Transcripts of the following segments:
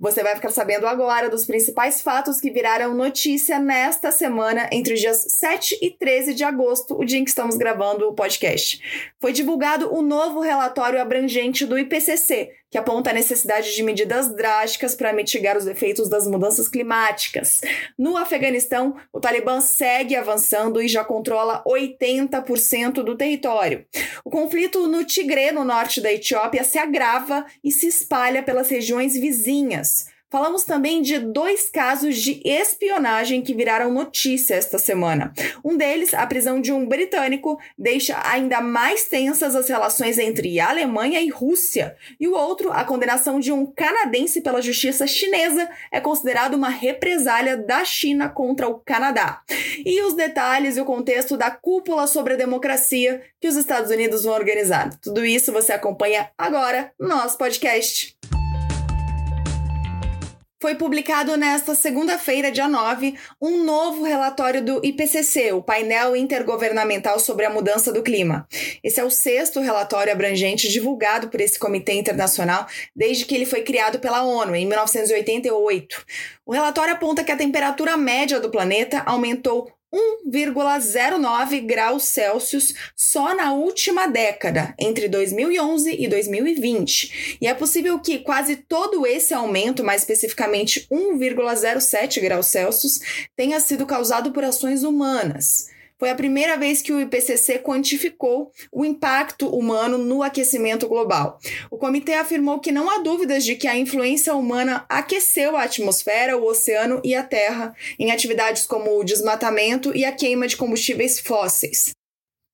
Você vai ficar sabendo agora dos principais fatos que viraram notícia nesta semana, entre os dias 7 e 13 de agosto, o dia em que estamos gravando o podcast. Foi divulgado o novo relatório abrangente do IPCC, que aponta a necessidade de medidas drásticas para mitigar os efeitos das mudanças climáticas. No Afeganistão, o Talibã segue avançando e já controla 80% do território. O conflito no Tigre, no norte da Etiópia, se agrava e se espalha pelas regiões vizinhas. Falamos também de dois casos de espionagem que viraram notícia esta semana. Um deles, a prisão de um britânico, deixa ainda mais tensas as relações entre Alemanha e Rússia. E o outro, a condenação de um canadense pela justiça chinesa, é considerado uma represália da China contra o Canadá. E os detalhes e o contexto da cúpula sobre a democracia que os Estados Unidos vão organizar. Tudo isso você acompanha agora no nosso podcast. Foi publicado nesta segunda-feira, dia 9, um novo relatório do IPCC, o painel intergovernamental sobre a mudança do clima. Esse é o sexto relatório abrangente divulgado por esse comitê internacional desde que ele foi criado pela ONU em 1988. O relatório aponta que a temperatura média do planeta aumentou 1,09 graus Celsius só na última década, entre 2011 e 2020. E é possível que quase todo esse aumento, mais especificamente 1,07 graus Celsius, tenha sido causado por ações humanas. Foi a primeira vez que o IPCC quantificou o impacto humano no aquecimento global. O comitê afirmou que não há dúvidas de que a influência humana aqueceu a atmosfera, o oceano e a terra em atividades como o desmatamento e a queima de combustíveis fósseis.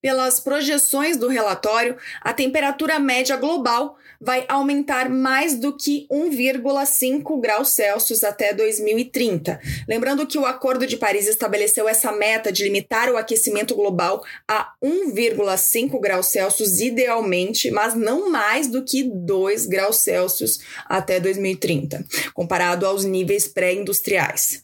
Pelas projeções do relatório, a temperatura média global vai aumentar mais do que 1,5 graus Celsius até 2030. Lembrando que o Acordo de Paris estabeleceu essa meta de limitar o aquecimento global a 1,5 graus Celsius idealmente, mas não mais do que 2 graus Celsius até 2030, comparado aos níveis pré-industriais.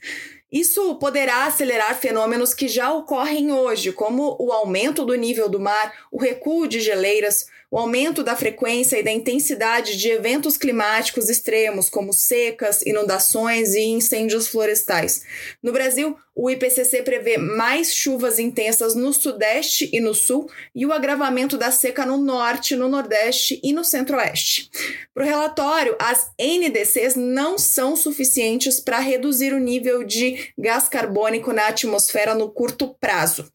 Isso poderá acelerar fenômenos que já ocorrem hoje, como o aumento do nível do mar, o recuo de geleiras, o aumento da frequência e da intensidade de eventos climáticos extremos, como secas, inundações e incêndios florestais. No Brasil, o IPCC prevê mais chuvas intensas no Sudeste e no Sul e o agravamento da seca no Norte, no Nordeste e no Centro-Oeste. Para o relatório, as NDCs não são suficientes para reduzir o nível de gás carbônico na atmosfera no curto prazo.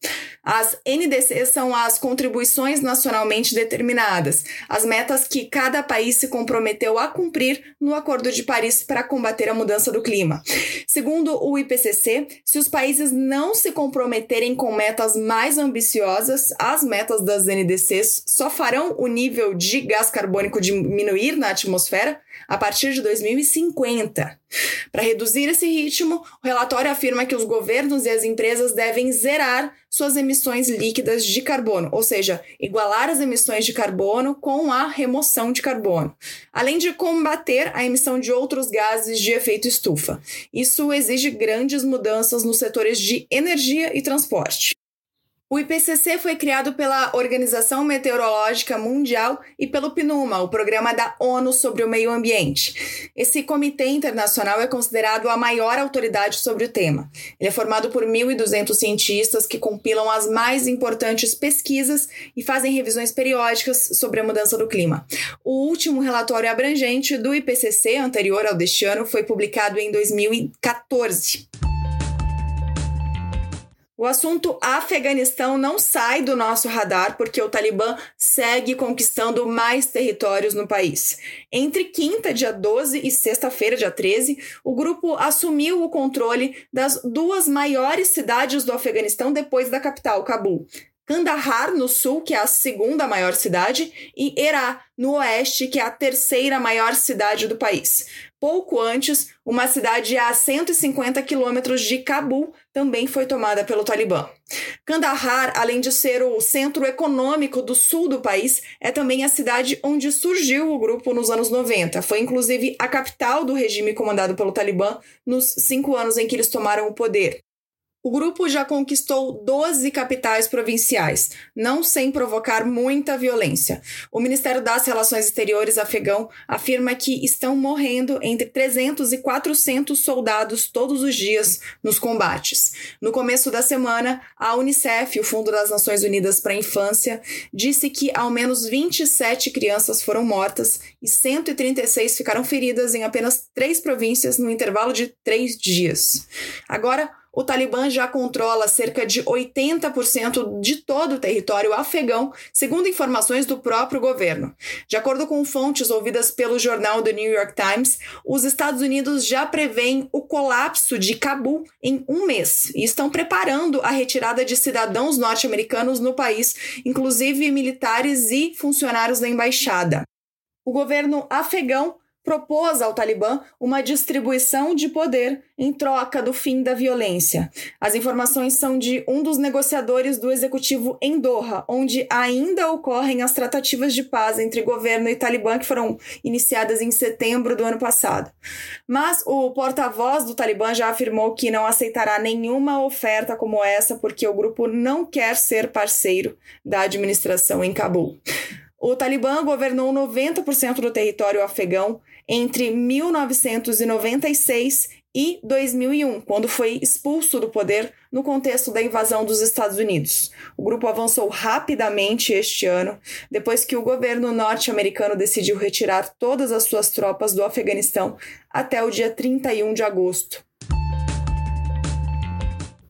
As NDCs são as contribuições nacionalmente determinadas, as metas que cada país se comprometeu a cumprir no Acordo de Paris para combater a mudança do clima. Segundo o IPCC, se os países não se comprometerem com metas mais ambiciosas, as metas das NDCs só farão o nível de gás carbônico diminuir na atmosfera a partir de 2050. Para reduzir esse ritmo, o relatório afirma que os governos e as empresas devem zerar suas emissões líquidas de carbono, ou seja, igualar as emissões de carbono com a remoção de carbono, além de combater a emissão de outros gases de efeito estufa. Isso exige grandes mudanças nos setores de energia e transporte. O IPCC foi criado pela Organização Meteorológica Mundial e pelo PNUMA, o Programa da ONU sobre o Meio Ambiente. Esse comitê internacional é considerado a maior autoridade sobre o tema. Ele é formado por 1.200 cientistas que compilam as mais importantes pesquisas e fazem revisões periódicas sobre a mudança do clima. O último relatório abrangente do IPCC, anterior ao deste ano, foi publicado em 2014. O assunto Afeganistão não sai do nosso radar porque o Talibã segue conquistando mais territórios no país. Entre quinta, dia 12, e sexta-feira, dia 13, o grupo assumiu o controle das duas maiores cidades do Afeganistão depois da capital, Cabul. Kandahar, no sul, que é a segunda maior cidade, e Herat, no oeste, que é a terceira maior cidade do país. Pouco antes, uma cidade a 150 quilômetros de Cabul também foi tomada pelo Talibã. Kandahar, além de ser o centro econômico do sul do país, é também a cidade onde surgiu o grupo nos anos 90. Foi inclusive a capital do regime comandado pelo Talibã nos cinco anos em que eles tomaram o poder. O grupo já conquistou 12 capitais provinciais, não sem provocar muita violência. O Ministério das Relações Exteriores afegão afirma que estão morrendo entre 300 e 400 soldados todos os dias nos combates. No começo da semana, a Unicef, o Fundo das Nações Unidas para a Infância, disse que ao menos 27 crianças foram mortas e 136 ficaram feridas em apenas três províncias no intervalo de três dias. Agora, o Talibã já controla cerca de 80% de todo o território afegão, segundo informações do próprio governo. De acordo com fontes ouvidas pelo jornal The New York Times, os Estados Unidos já prevêem o colapso de Cabul em um mês e estão preparando a retirada de cidadãos norte-americanos no país, inclusive militares e funcionários da embaixada. O governo afegão propôs ao Talibã uma distribuição de poder em troca do fim da violência. As informações são de um dos negociadores do executivo em Doha, onde ainda ocorrem as tratativas de paz entre governo e Talibã que foram iniciadas em setembro do ano passado. Mas o porta-voz do Talibã já afirmou que não aceitará nenhuma oferta como essa porque o grupo não quer ser parceiro da administração em Cabul. O Talibã governou 90% do território afegão entre 1996 e 2001, quando foi expulso do poder no contexto da invasão dos Estados Unidos. O grupo avançou rapidamente este ano, depois que o governo norte-americano decidiu retirar todas as suas tropas do Afeganistão até o dia 31 de agosto.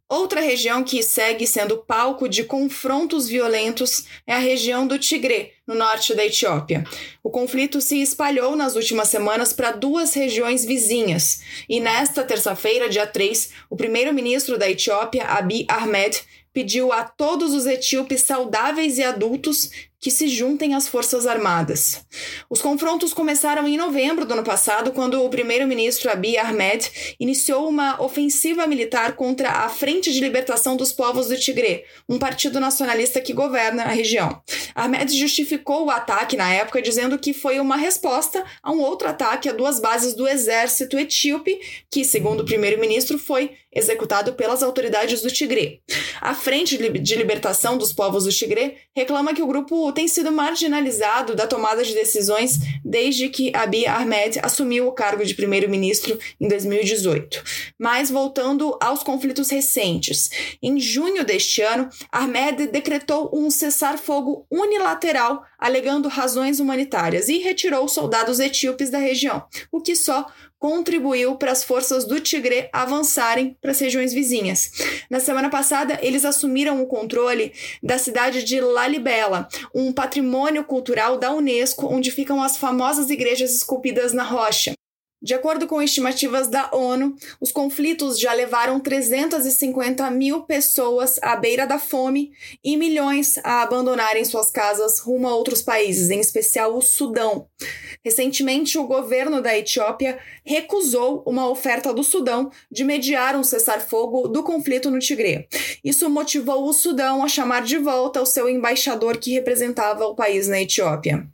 Outra região que segue sendo palco de confrontos violentos é a região do Tigré, no norte da Etiópia. O conflito se espalhou nas últimas semanas para duas regiões vizinhas, e nesta terça-feira, dia 3, o primeiro-ministro da Etiópia, Abiy Ahmed, pediu a todos os etíopes saudáveis e adultos que se juntem às Forças Armadas. Os confrontos começaram em novembro do ano passado, quando o primeiro-ministro Abiy Ahmed iniciou uma ofensiva militar contra a Frente de Libertação dos Povos do Tigré, um partido nacionalista que governa a região. Ahmed justificou o ataque na época dizendo que foi uma resposta a um outro ataque a duas bases do exército etíope, que, segundo o primeiro-ministro, foi executado pelas autoridades do Tigré. A Frente de Libertação dos Povos do Tigré reclama que o grupo tem sido marginalizado da tomada de decisões desde que Abiy Ahmed assumiu o cargo de primeiro-ministro em 2018. Mas voltando aos conflitos recentes, em junho deste ano, Ahmed decretou um cessar-fogo unilateral alegando razões humanitárias e retirou soldados etíopes da região, o que só contribuiu para as forças do Tigre avançarem para as regiões vizinhas. Na semana passada, eles assumiram o controle da cidade de Lalibela, um patrimônio cultural da Unesco, onde ficam as famosas igrejas esculpidas na rocha. De acordo com estimativas da ONU, os conflitos já levaram 350 mil pessoas à beira da fome e milhões a abandonarem suas casas rumo a outros países, em especial o Sudão. Recentemente, o governo da Etiópia recusou uma oferta do Sudão de mediar um cessar-fogo do conflito no Tigré. Isso motivou o Sudão a chamar de volta o seu embaixador que representava o país na Etiópia.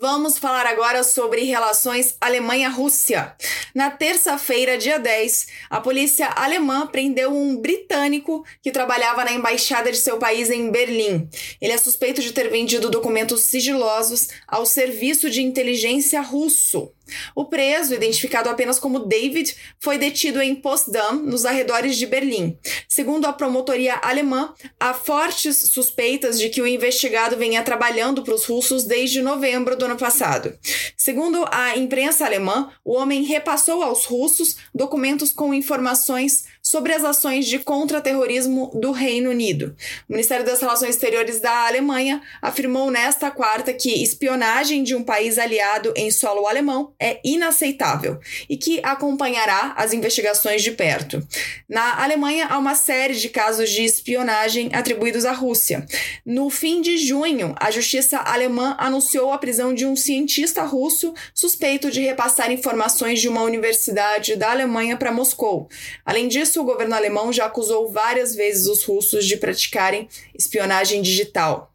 Vamos falar agora sobre relações Alemanha-Rússia. Na terça-feira, dia 10, a polícia alemã prendeu um britânico que trabalhava na embaixada de seu país em Berlim. Ele é suspeito de ter vendido documentos sigilosos ao serviço de inteligência russo. O preso, identificado apenas como David, foi detido em Potsdam, nos arredores de Berlim. Segundo a promotoria alemã, há fortes suspeitas de que o investigado venha trabalhando para os russos desde novembro do ano passado. Segundo a imprensa alemã, o homem repassou aos russos documentos com informações sobre as ações de contra-terrorismo do Reino Unido. O Ministério das Relações Exteriores da Alemanha afirmou nesta quarta que espionagem de um país aliado em solo alemão é inaceitável e que acompanhará as investigações de perto. Na Alemanha, há uma série de casos de espionagem atribuídos à Rússia. No fim de junho, a justiça alemã anunciou a prisão de um cientista russo suspeito de repassar informações de uma universidade da Alemanha para Moscou. Além disso, o governo alemão já acusou várias vezes os russos de praticarem espionagem digital.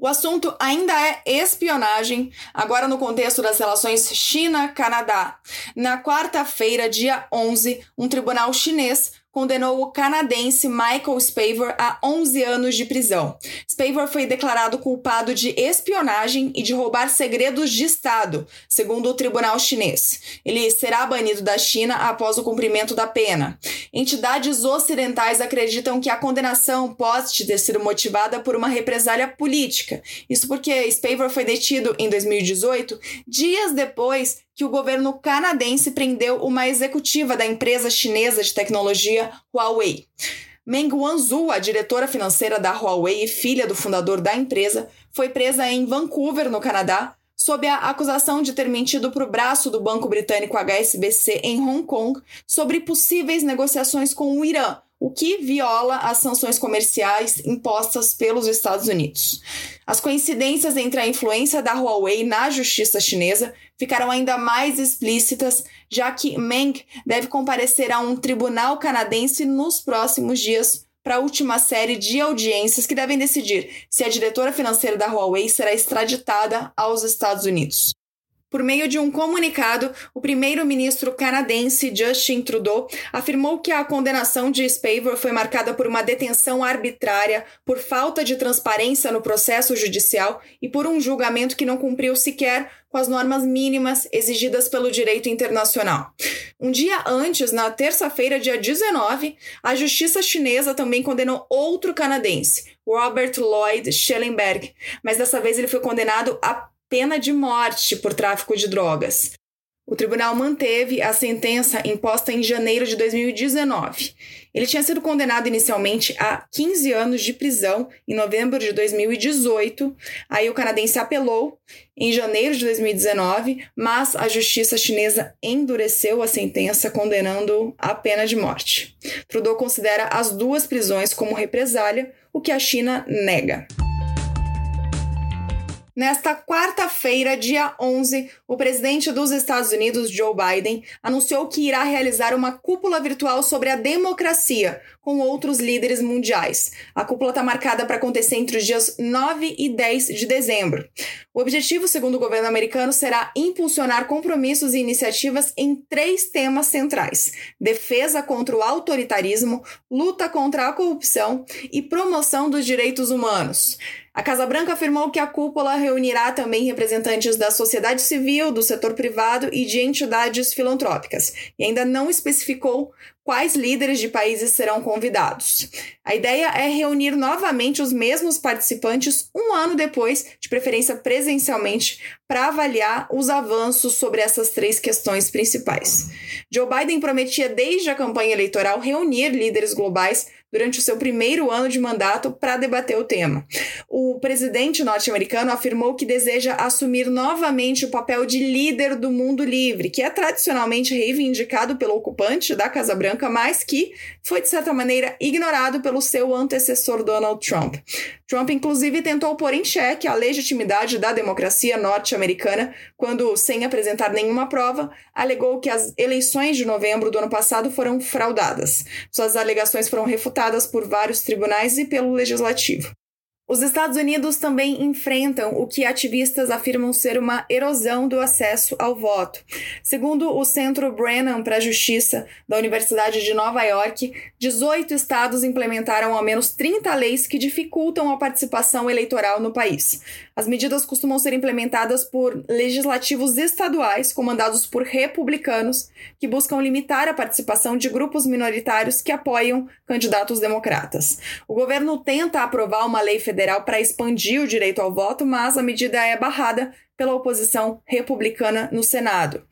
O assunto ainda é espionagem, agora no contexto das relações China-Canadá. Na quarta-feira, dia 11, um tribunal chinês condenou o canadense Michael Spavor a 11 anos de prisão. Spavor foi declarado culpado de espionagem e de roubar segredos de Estado, segundo o tribunal chinês. Ele será banido da China após o cumprimento da pena. Entidades ocidentais acreditam que a condenação pode ter sido motivada por uma represália política. Isso porque Spavor foi detido em 2018, dias depois que o governo canadense prendeu uma executiva da empresa chinesa de tecnologia Huawei. Meng Wanzhou, a diretora financeira da Huawei e filha do fundador da empresa, foi presa em Vancouver, no Canadá, sob a acusação de ter mentido para o braço do banco britânico HSBC em Hong Kong sobre possíveis negociações com o Irã, o que viola as sanções comerciais impostas pelos Estados Unidos. As coincidências entre a influência da Huawei na justiça chinesa ficaram ainda mais explícitas, já que Meng deve comparecer a um tribunal canadense nos próximos dias para a última série de audiências que devem decidir se a diretora financeira da Huawei será extraditada aos Estados Unidos. Por meio de um comunicado, o primeiro-ministro canadense Justin Trudeau afirmou que a condenação de Spavor foi marcada por uma detenção arbitrária, por falta de transparência no processo judicial e por um julgamento que não cumpriu sequer com as normas mínimas exigidas pelo direito internacional. Um dia antes, na terça-feira, dia 19, a justiça chinesa também condenou outro canadense, Robert Lloyd Schellenberg, mas dessa vez ele foi condenado a pena de morte por tráfico de drogas. O tribunal manteve a sentença imposta em janeiro de 2019. Ele tinha sido condenado inicialmente a 15 anos de prisão em novembro de 2018. Aí o canadense apelou em janeiro de 2019, mas a justiça chinesa endureceu a sentença, condenando a pena de morte. Trudeau considera as duas prisões como represália, o que a China nega. Nesta quarta-feira, dia 11, o presidente dos Estados Unidos, Joe Biden, anunciou que irá realizar uma cúpula virtual sobre a democracia com outros líderes mundiais. A cúpula está marcada para acontecer entre os dias 9 e 10 de dezembro. O objetivo, segundo o governo americano, será impulsionar compromissos e iniciativas em três temas centrais: defesa contra o autoritarismo, luta contra a corrupção e promoção dos direitos humanos. A Casa Branca afirmou que a cúpula reunirá também representantes da sociedade civil, do setor privado e de entidades filantrópicas, e ainda não especificou quais líderes de países serão convidados. A ideia é reunir novamente os mesmos participantes um ano depois, de preferência presencialmente, para avaliar os avanços sobre essas três questões principais. Joe Biden prometia desde a campanha eleitoral reunir líderes globais durante o seu primeiro ano de mandato para debater o tema. O presidente norte-americano afirmou que deseja assumir novamente o papel de líder do mundo livre, que é tradicionalmente reivindicado pelo ocupante da Casa Branca, mas que foi, de certa maneira, ignorado pelo seu antecessor Donald Trump. Trump, inclusive, tentou pôr em xeque a legitimidade da democracia norte-americana quando, sem apresentar nenhuma prova, alegou que as eleições de novembro do ano passado foram fraudadas. Suas alegações foram refutadas por vários tribunais e pelo legislativo. Os Estados Unidos também enfrentam o que ativistas afirmam ser uma erosão do acesso ao voto. Segundo o Centro Brennan para a Justiça da Universidade de Nova York, 18 estados implementaram ao menos 30 leis que dificultam a participação eleitoral no país. As medidas costumam ser implementadas por legislativos estaduais comandados por republicanos que buscam limitar a participação de grupos minoritários que apoiam candidatos democratas. O governo tenta aprovar uma lei federal federal para expandir o direito ao voto, mas a medida é barrada pela oposição republicana no Senado.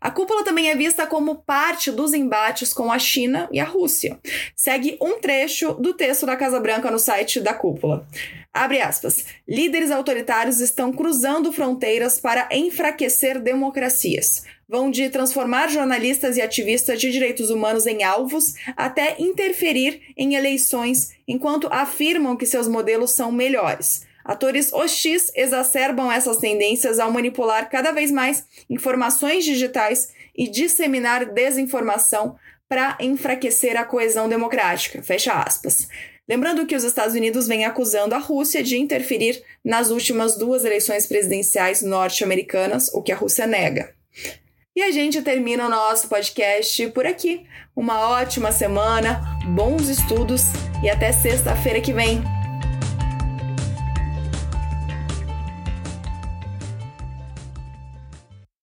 A cúpula também é vista como parte dos embates com a China e a Rússia. Segue um trecho do texto da Casa Branca no site da cúpula. Abre aspas. Líderes autoritários estão cruzando fronteiras para enfraquecer democracias. Vão de transformar jornalistas e ativistas de direitos humanos em alvos até interferir em eleições enquanto afirmam que seus modelos são melhores. Atores hostis exacerbam essas tendências ao manipular cada vez mais informações digitais e disseminar desinformação para enfraquecer a coesão democrática. Fecha aspas. Lembrando que os Estados Unidos vêm acusando a Rússia de interferir nas últimas duas eleições presidenciais norte-americanas, o que a Rússia nega. E a gente termina o nosso podcast por aqui. Uma ótima semana, bons estudos e até sexta-feira que vem.